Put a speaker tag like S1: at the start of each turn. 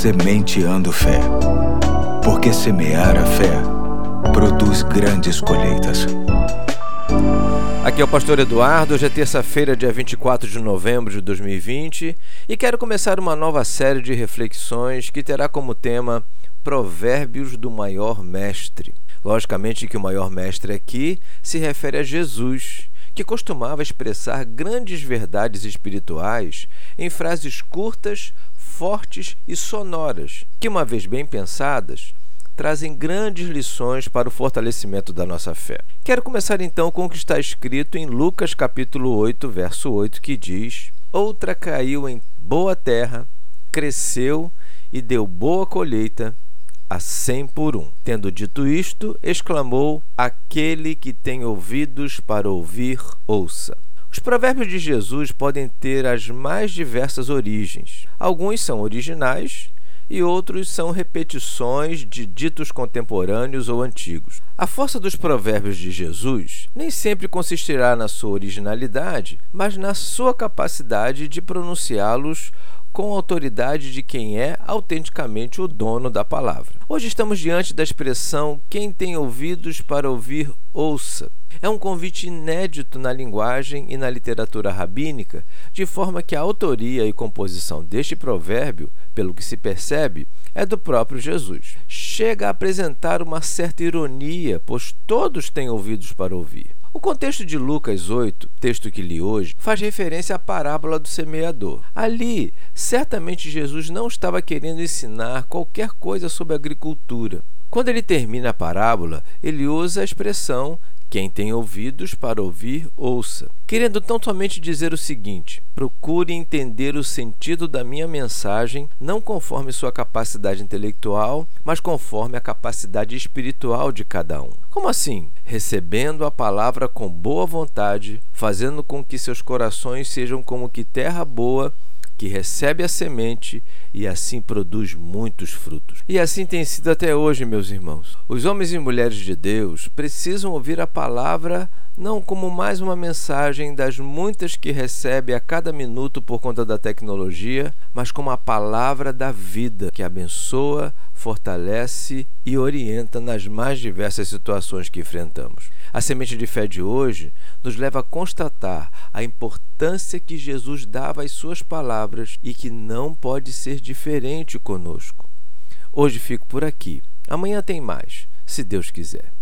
S1: Sementeando Fé. Porque semear a fé produz grandes colheitas.
S2: Aqui é o Pastor Eduardo, hoje é terça-feira, dia 24 de novembro de 2020, e quero começar uma nova série de reflexões que terá como tema Provérbios do Maior Mestre. Logicamente que o maior mestre aqui se refere a Jesus, que costumava expressar grandes verdades espirituais em frases curtas, fortes e sonoras, que, uma vez bem pensadas, trazem grandes lições para o fortalecimento da nossa fé. Quero começar então com o que está escrito em Lucas capítulo 8, verso 8, que diz: Outra caiu em boa terra, cresceu e deu boa colheita a cem por um. Tendo dito isto, exclamou: Aquele que tem ouvidos para ouvir, ouça. Os provérbios de Jesus podem ter as mais diversas origens. Alguns são originais e outros são repetições de ditos contemporâneos ou antigos. A força dos provérbios de Jesus nem sempre consistirá na sua originalidade, mas na sua capacidade de pronunciá-los com a autoridade de quem é autenticamente o dono da palavra. Hoje estamos diante da expressão quem tem ouvidos para ouvir, ouça. É um convite inédito na linguagem e na literatura rabínica, de forma que a autoria e composição deste provérbio, pelo que se percebe, é do próprio Jesus. Chega a apresentar uma certa ironia, pois todos têm ouvidos para ouvir. O contexto de Lucas 8, texto que li hoje, faz referência à parábola do semeador. Ali, certamente Jesus não estava querendo ensinar qualquer coisa sobre agricultura. Quando ele termina a parábola, ele usa a expressão quem tem ouvidos para ouvir, ouça. Querendo tão somente dizer o seguinte: procure entender o sentido da minha mensagem, não conforme sua capacidade intelectual, mas conforme a capacidade espiritual de cada um. Como assim? Recebendo a palavra com boa vontade, fazendo com que seus corações sejam como que terra boa que recebe a semente e assim produz muitos frutos. E assim tem sido até hoje, meus irmãos. Os homens e mulheres de Deus precisam ouvir a palavra não como mais uma mensagem das muitas que recebe a cada minuto por conta da tecnologia, mas como a palavra da vida que abençoa, fortalece e orienta nas mais diversas situações que enfrentamos. A semente de fé de hoje nos leva a constatar a importância que Jesus dava às suas palavras e que não pode ser diferente conosco. Hoje fico por aqui. Amanhã tem mais, se Deus quiser.